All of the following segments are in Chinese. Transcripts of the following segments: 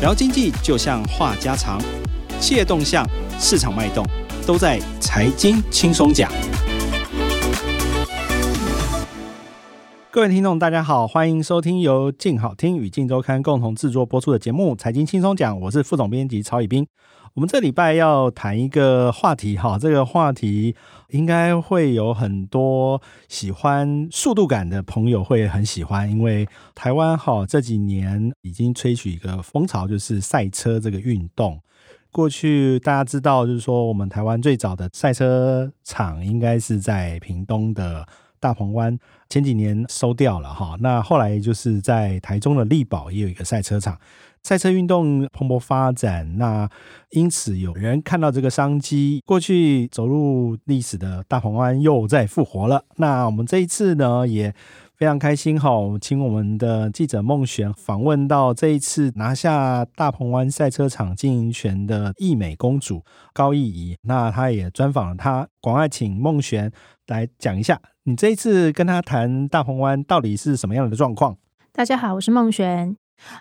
聊经济就像话家常，企业动向、市场脉动，都在财经轻松讲。各位听众，大家好，欢迎收听由静好听与静周刊共同制作播出的节目《财经轻松讲》，我是副总编辑曹以斌。我们这礼拜要谈一个话题，哈，这个话题应该会有很多喜欢速度感的朋友会很喜欢，因为台湾哈这几年已经吹起一个风潮，就是赛车这个运动。过去大家知道，就是说我们台湾最早的赛车场应该是在屏东的大鹏湾，前几年收掉了哈。那后来就是在台中的力宝也有一个赛车场。赛车运动蓬勃发展，那因此有人看到这个商机，过去走入历史的大鹏湾又再复活了。那我们这一次呢，也非常开心哈，请我们的记者孟璇访问到这一次拿下大鹏湾赛车场经营权的义美公主高逸仪，那她也专访了她，赶快请孟璇来讲一下，你这一次跟她谈大鹏湾到底是什么样的状况？大家好，我是孟璇。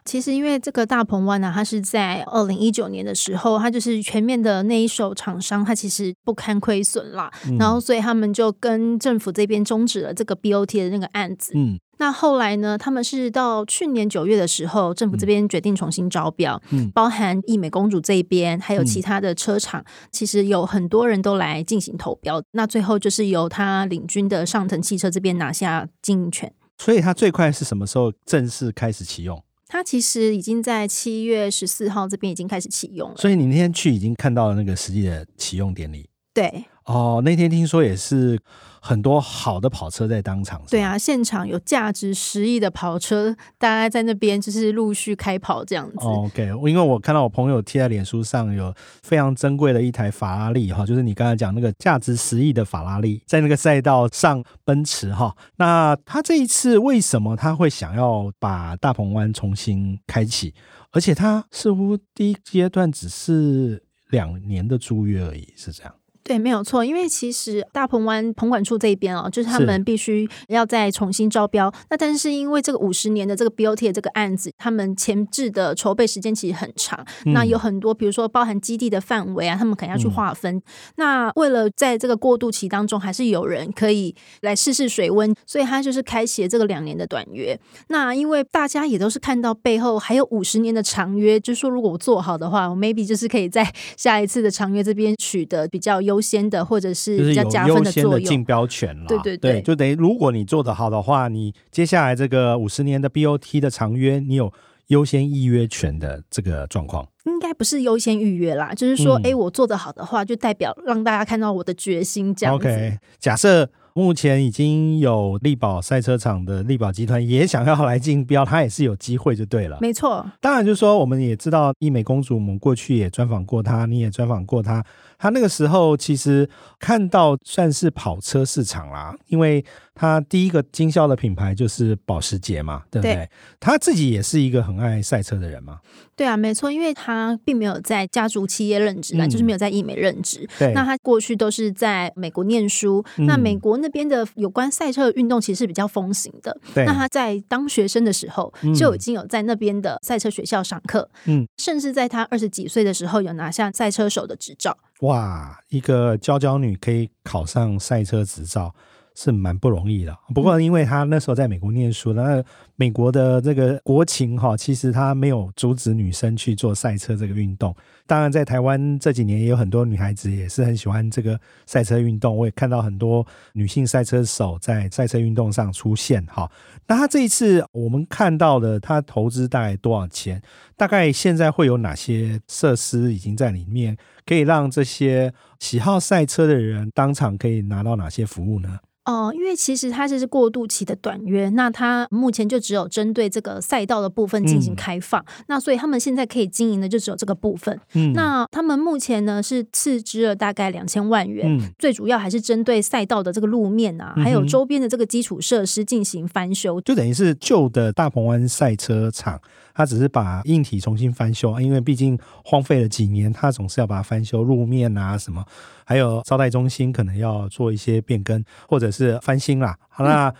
其实，因为这个大鹏湾呢，它是在二零一九年的时候，它就是全面的那一手厂商，它其实不堪亏损啦。嗯、然后，所以他们就跟政府这边终止了这个 BOT 的那个案子。嗯，那后来呢，他们是到去年九月的时候，政府这边决定重新招标，嗯，包含义美公主这一边，还有其他的车厂，嗯、其实有很多人都来进行投标。那最后就是由他领军的上腾汽车这边拿下经营权。所以，他最快是什么时候正式开始启用？它其实已经在七月十四号这边已经开始启用了，所以你那天去已经看到了那个实际的启用典礼。对。哦，那天听说也是很多好的跑车在当场。对啊，现场有价值十亿的跑车，大家在那边就是陆续开跑这样子。OK，因为我看到我朋友贴在脸书上有非常珍贵的一台法拉利哈，就是你刚才讲那个价值十亿的法拉利，在那个赛道上奔驰哈。那他这一次为什么他会想要把大鹏湾重新开启？而且他似乎第一阶段只是两年的租约而已，是这样。对，没有错，因为其实大鹏湾棚管处这一边哦，就是他们必须要再重新招标。那但是因为这个五十年的这个 BOT 的这个案子，他们前置的筹备时间其实很长。嗯、那有很多，比如说包含基地的范围啊，他们可能要去划分。嗯、那为了在这个过渡期当中，还是有人可以来试试水温，所以他就是开启了这个两年的短约。那因为大家也都是看到背后还有五十年的长约，就是说如果我做好的话，我 maybe 就是可以在下一次的长约这边取得比较优。优先的，或者是比较加分的作用，竞标权了。对对对，对，就等于如果你做得好的话，你接下来这个五十年的 BOT 的长约，你有优先预约权的这个状况。应该不是优先预约啦，就是说，哎、嗯，我做得好的话，就代表让大家看到我的决心这样子。OK，假设。目前已经有力宝赛车场的力宝集团也想要来竞标，他也是有机会就对了。没错，当然就是说，我们也知道易美公主，我们过去也专访过她，你也专访过她。她那个时候其实看到算是跑车市场啦，因为他第一个经销的品牌就是保时捷嘛，对不对？对。她自己也是一个很爱赛车的人嘛。对啊，没错，因为他并没有在家族企业任职啦，嗯、就是没有在医美任职。对。那他过去都是在美国念书，嗯、那美国那边的有关赛车的运动其实是比较风行的。对。那他在当学生的时候就已经有在那边的赛车学校上课，嗯，甚至在他二十几岁的时候有拿下赛车手的执照。哇，一个娇娇女可以考上赛车执照。是蛮不容易的，不过因为她那时候在美国念书，那美国的这个国情哈，其实她没有阻止女生去做赛车这个运动。当然，在台湾这几年也有很多女孩子也是很喜欢这个赛车运动，我也看到很多女性赛车手在赛车运动上出现哈。那她这一次我们看到的，她投资大概多少钱？大概现在会有哪些设施已经在里面，可以让这些喜好赛车的人当场可以拿到哪些服务呢？哦，因为其实它这是过渡期的短约，那它目前就只有针对这个赛道的部分进行开放，嗯、那所以他们现在可以经营的就只有这个部分。嗯，那他们目前呢是斥资了大概两千万元，嗯、最主要还是针对赛道的这个路面啊，嗯、还有周边的这个基础设施进行翻修，就等于是旧的大鹏湾赛车场。它只是把硬体重新翻修，因为毕竟荒废了几年，它总是要把它翻翻修路面啊什么，还有招待中心可能要做一些变更或者是翻新啦。好，那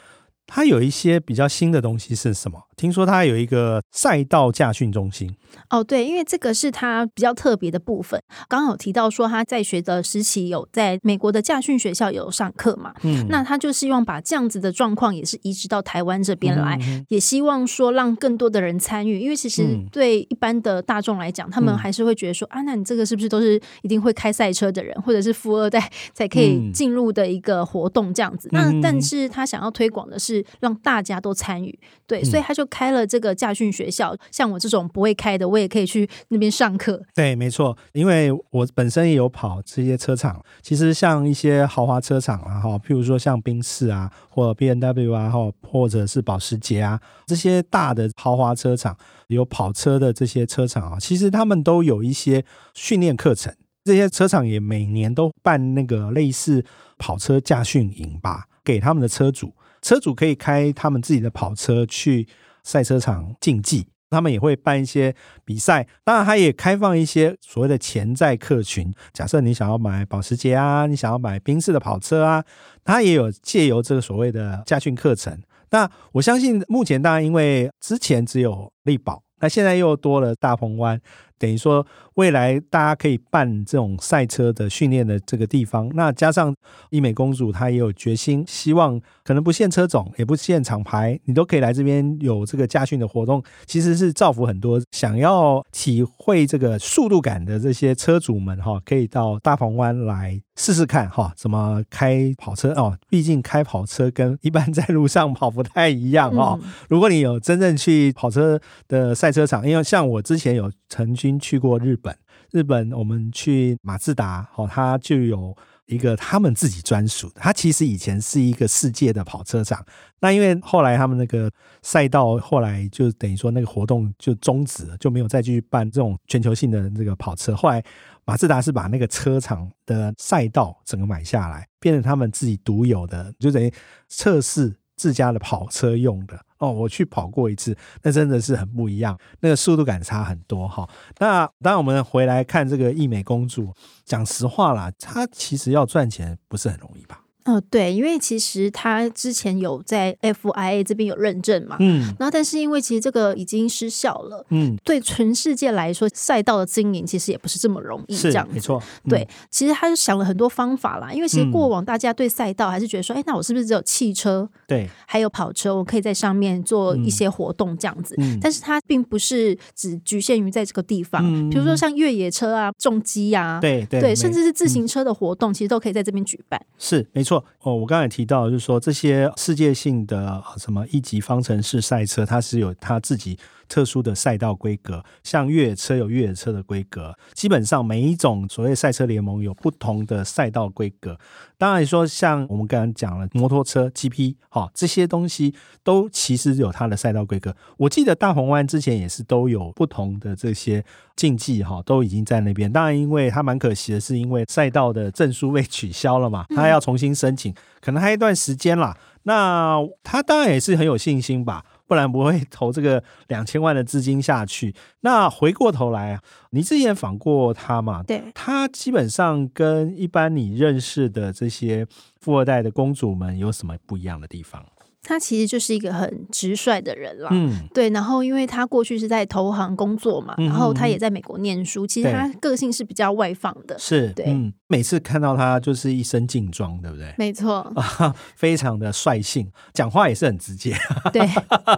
它有一些比较新的东西是什么？听说他有一个赛道驾训中心。哦，对，因为这个是他比较特别的部分。刚刚有提到说他在学的时期有在美国的驾训学校有上课嘛，嗯，那他就希望把这样子的状况也是移植到台湾这边来，嗯、也希望说让更多的人参与。因为其实对一般的大众来讲，嗯、他们还是会觉得说啊，那你这个是不是都是一定会开赛车的人，或者是富二代才可以进入的一个活动这样子？嗯、那但是他想要推广的是让大家都参与，对，所以他就开了这个驾训学校。像我这种不会开的，我也可以去那边上课。对，没错，因为我本身也有跑这些车厂。其实像一些豪华车厂啊，哈，譬如说像宾士啊，或 BMW 啊，或或者是保时捷啊，这些大的豪华车厂有跑车的这些车厂啊，其实他们都有一些训练课程。这些车厂也每年都办那个类似跑车驾训营吧，给他们的车主，车主可以开他们自己的跑车去赛车场竞技。他们也会办一些比赛，当然，他也开放一些所谓的潜在客群。假设你想要买保时捷啊，你想要买宾士的跑车啊，他也有借由这个所谓的驾训课程。那我相信，目前当然因为之前只有力宝，那现在又多了大鹏湾。等于说，未来大家可以办这种赛车的训练的这个地方，那加上伊美公主她也有决心，希望可能不限车种，也不限厂牌，你都可以来这边有这个驾训的活动，其实是造福很多想要体会这个速度感的这些车主们哈，可以到大鹏湾来试试看哈，怎么开跑车哦。毕竟开跑车跟一般在路上跑不太一样哦。如果你有真正去跑车的赛车场，因为像我之前有曾经。去过日本，日本我们去马自达，哦，它就有一个他们自己专属的。它其实以前是一个世界的跑车场，那因为后来他们那个赛道后来就等于说那个活动就终止了，就没有再继续办这种全球性的这个跑车。后来马自达是把那个车场的赛道整个买下来，变成他们自己独有的，就等于测试自家的跑车用的。哦，我去跑过一次，那真的是很不一样，那个速度感差很多哈。那当，我们回来看这个义美公主，讲实话啦，她其实要赚钱不是很容易吧？哦，对，因为其实他之前有在 FIA 这边有认证嘛，嗯，然后但是因为其实这个已经失效了，嗯，对全世界来说，赛道的经营其实也不是这么容易，这样，没错，嗯、对，其实他就想了很多方法啦，因为其实过往大家对赛道还是觉得说，哎、嗯，那我是不是只有汽车，对，还有跑车，我可以在上面做一些活动这样子，嗯、但是它并不是只局限于在这个地方，嗯、比如说像越野车啊、重机啊，对对，对，甚至是自行车的活动，嗯、其实都可以在这边举办，是没哦，我刚才提到，就是说这些世界性的什么一级方程式赛车，它是有它自己特殊的赛道规格，像越野车有越野车的规格，基本上每一种所谓赛车联盟有不同的赛道规格。当然说，像我们刚刚讲了摩托车 GP，哈，这些东西都其实有它的赛道规格。我记得大红湾之前也是都有不同的这些竞技，哈，都已经在那边。当然，因为它蛮可惜的是，因为赛道的证书被取消了嘛，它要重新申请，可能还有一段时间啦。那他当然也是很有信心吧。不然不会投这个 两千万的资金下去。那回过头来，你之前访过他嘛？对，他基本上跟一般你认识的这些富二代的公主们有什么不一样的地方？他其实就是一个很直率的人啦，嗯，对。然后，因为他过去是在投行工作嘛，嗯、然后他也在美国念书。其实他个性是比较外放的，是对、嗯。每次看到他就是一身劲装，对不对？没错，啊，非常的率性，讲话也是很直接。对，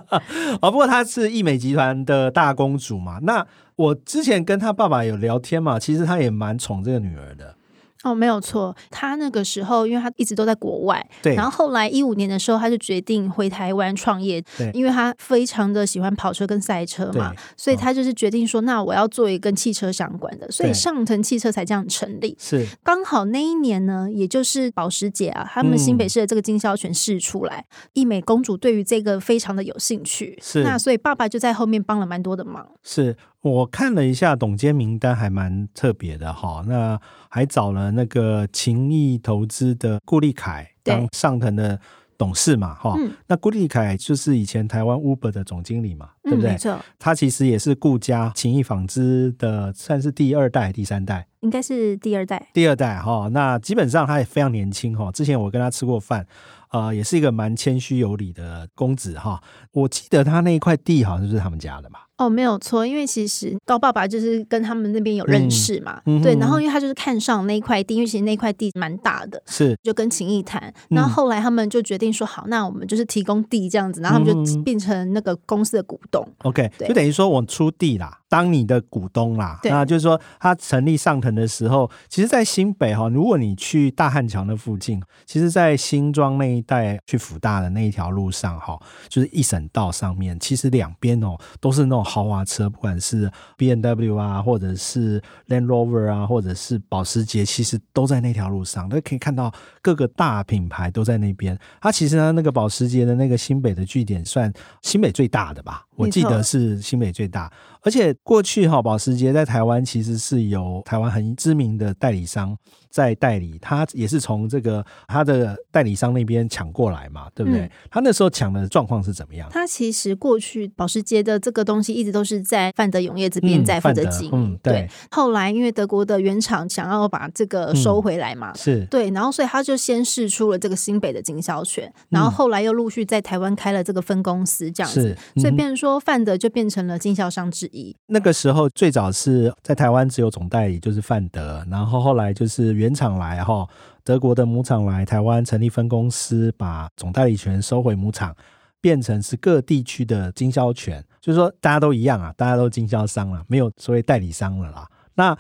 哦，不过他是易美集团的大公主嘛。那我之前跟他爸爸有聊天嘛，其实他也蛮宠这个女儿的。哦，没有错，他那个时候，因为他一直都在国外，对。然后后来一五年的时候，他就决定回台湾创业，对。因为他非常的喜欢跑车跟赛车嘛，所以他就是决定说，那我要做一个跟汽车相关的，所以上腾汽车才这样成立。是，刚好那一年呢，也就是保时捷啊，他们新北市的这个经销权释出来，一、嗯、美公主对于这个非常的有兴趣，是。那所以爸爸就在后面帮了蛮多的忙，是。我看了一下董监名单，还蛮特别的哈。那还找了那个情谊投资的顾立凯当上腾的董事嘛哈。那顾立凯就是以前台湾 Uber 的总经理嘛，对不对？没错。他其实也是顾家情谊纺织的，算是第二代、第三代，应该是第二代。第二代哈。那基本上他也非常年轻哈。之前我跟他吃过饭。呃，也是一个蛮谦虚有礼的公子哈。我记得他那一块地好像就是他们家的嘛。哦，没有错，因为其实高爸爸就是跟他们那边有认识嘛，嗯、对，然后因为他就是看上那一块地，因为其实那块地蛮大的，是就跟秦毅谈，然后后来他们就决定说好，那我们就是提供地这样子，然后他们就变成那个公司的股东。OK，对就等于说我出地啦，当你的股东啦，那就是说他成立上腾的时候，其实，在新北哈，如果你去大汉桥那附近，其实，在新庄那一带去福大的那一条路上哈，就是一省道上面，其实两边哦都是那种豪华车，不管。是 BMW 啊，或者是 Land Rover 啊，或者是保时捷，其实都在那条路上，都可以看到各个大品牌都在那边。它其实呢，那个保时捷的那个新北的据点算新北最大的吧？我记得是新北最大。而且过去哈，保时捷在台湾其实是由台湾很知名的代理商在代理，他也是从这个他的代理商那边抢过来嘛，对不对？嗯、他那时候抢的状况是怎么样？他其实过去保时捷的这个东西一直都是在范德永业这边在负责经营、嗯嗯，对。后来因为德国的原厂想要把这个收回来嘛，嗯、是对，然后所以他就先试出了这个新北的经销权，然后后来又陆续在台湾开了这个分公司，这样子，嗯、所以变成说范德就变成了经销商之一。那个时候。最早是在台湾只有总代理，就是范德。然后后来就是原厂来哈，德国的母厂来台湾成立分公司，把总代理权收回母厂，变成是各地区的经销权。就是说大家都一样啊，大家都经销商了，没有所谓代理商了啦。那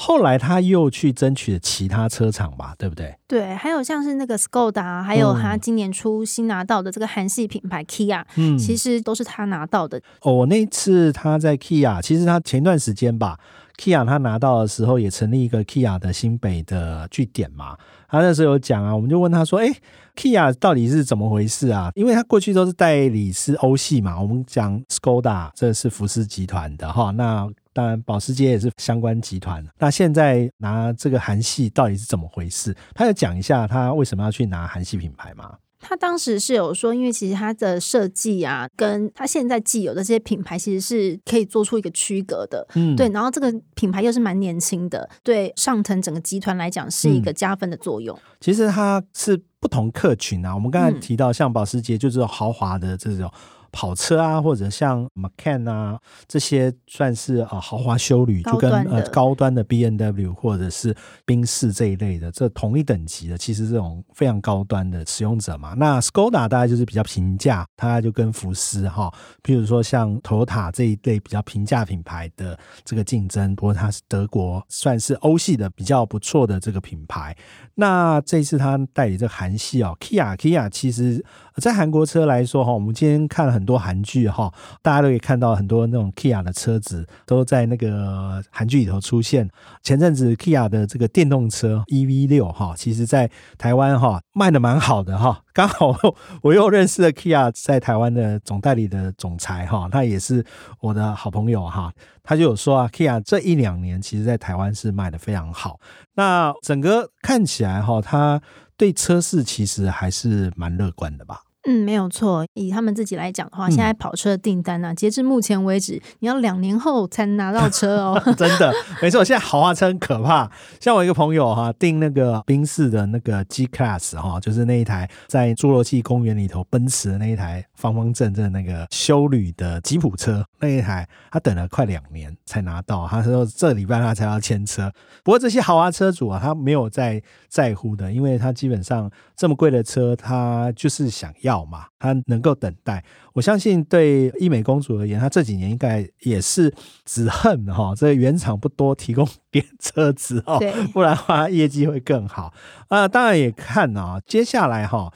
后来他又去争取了其他车厂吧，对不对？对，还有像是那个 Skoda，还有他今年初新拿到的这个韩系品牌 Kia，嗯，其实都是他拿到的。哦，我那次他在 Kia，其实他前段时间吧，Kia 他拿到的时候也成立一个 Kia 的新北的据点嘛。他那时候有讲啊，我们就问他说：“哎，Kia 到底是怎么回事啊？因为他过去都是代理是欧系嘛，我们讲 Skoda 这是福斯集团的哈，那。”当然，保时捷也是相关集团。那现在拿这个韩系到底是怎么回事？他有讲一下他为什么要去拿韩系品牌吗？他当时是有说，因为其实他的设计啊，跟他现在既有的这些品牌其实是可以做出一个区隔的。嗯，对。然后这个品牌又是蛮年轻的，对上腾整个集团来讲是一个加分的作用。嗯，其实它是不同客群啊。我们刚才提到，像保时捷就是豪华的这种。跑车啊，或者像 Macan 啊，这些算是呃豪华修旅，就跟呃高端的 B N W 或者是宾士这一类的，这同一等级的，其实这种非常高端的使用者嘛。那 Skoda 大概就是比较平价，它就跟福斯哈，比如说像 Toyota 这一类比较平价品牌的这个竞争。不过它是德国，算是欧系的比较不错的这个品牌。那这次它代理这个韩系哦，Kia Kia 其实在韩国车来说哈，我们今天看了很多韩剧哈，大家都可以看到很多那种 Kia 的车子都在那个韩剧里头出现。前阵子 Kia 的这个电动车 EV 六哈，其实在台湾哈卖的蛮好的哈。刚好 我又认识了 Kia 在台湾的总代理的总裁哈，他也是我的好朋友哈。他就有说啊，Kia 这一两年其实在台湾是卖的非常好。那整个看起来哈，他对车市其实还是蛮乐观的吧？嗯，没有错。以他们自己来讲的话，现在跑车的订单呢、啊，嗯、截至目前为止，你要两年后才能拿到车哦。真的，没错。现在豪华车很可怕。像我一个朋友哈，订那个宾士的那个 G Class 哈，就是那一台在侏罗纪公园里头奔驰的那一台方方正正那个修旅的吉普车那一台，他等了快两年才拿到。他说这礼拜他才要签车。不过这些豪华车主啊，他没有在在乎的，因为他基本上这么贵的车，他就是想要。嘛，他能够等待，我相信对伊美公主而言，她这几年应该也是只恨哈，这个原厂不多提供点车子哦，不然的话业绩会更好啊。当然也看啊，接下来哈，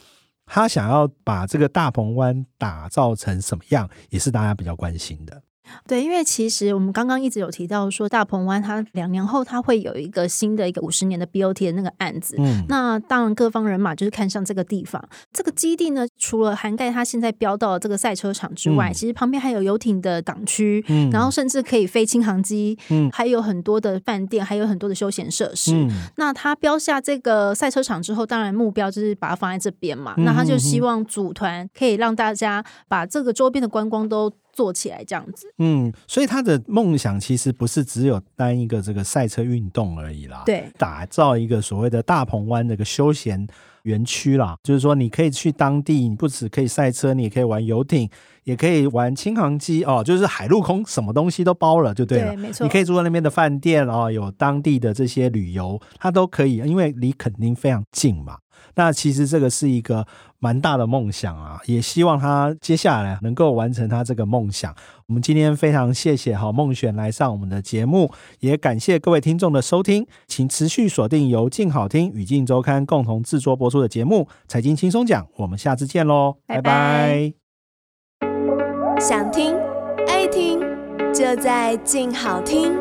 他想要把这个大鹏湾打造成什么样，也是大家比较关心的。对，因为其实我们刚刚一直有提到说，大鹏湾它两年后它会有一个新的一个五十年的 BOT 的那个案子。嗯，那当然各方人马就是看上这个地方。这个基地呢，除了涵盖它现在标到的这个赛车场之外，嗯、其实旁边还有游艇的港区，嗯，然后甚至可以飞轻航机，嗯，还有很多的饭店，还有很多的休闲设施。嗯，那它标下这个赛车场之后，当然目标就是把它放在这边嘛。嗯、那他就希望组团可以让大家把这个周边的观光都。做起来这样子，嗯，所以他的梦想其实不是只有单一个这个赛车运动而已啦，对，打造一个所谓的大鹏湾这个休闲园区啦，就是说你可以去当地，你不只可以赛车，你也可以玩游艇，也可以玩轻航机哦，就是海陆空什么东西都包了，就对了。对，没错。你可以住在那边的饭店哦，有当地的这些旅游，它都可以，因为离垦丁非常近嘛。那其实这个是一个蛮大的梦想啊，也希望他接下来能够完成他这个梦想。我们今天非常谢谢好梦璇来上我们的节目，也感谢各位听众的收听，请持续锁定由静好听与镜周刊共同制作播出的节目《财经轻松讲》，我们下次见喽，拜拜。想听爱听，就在静好听。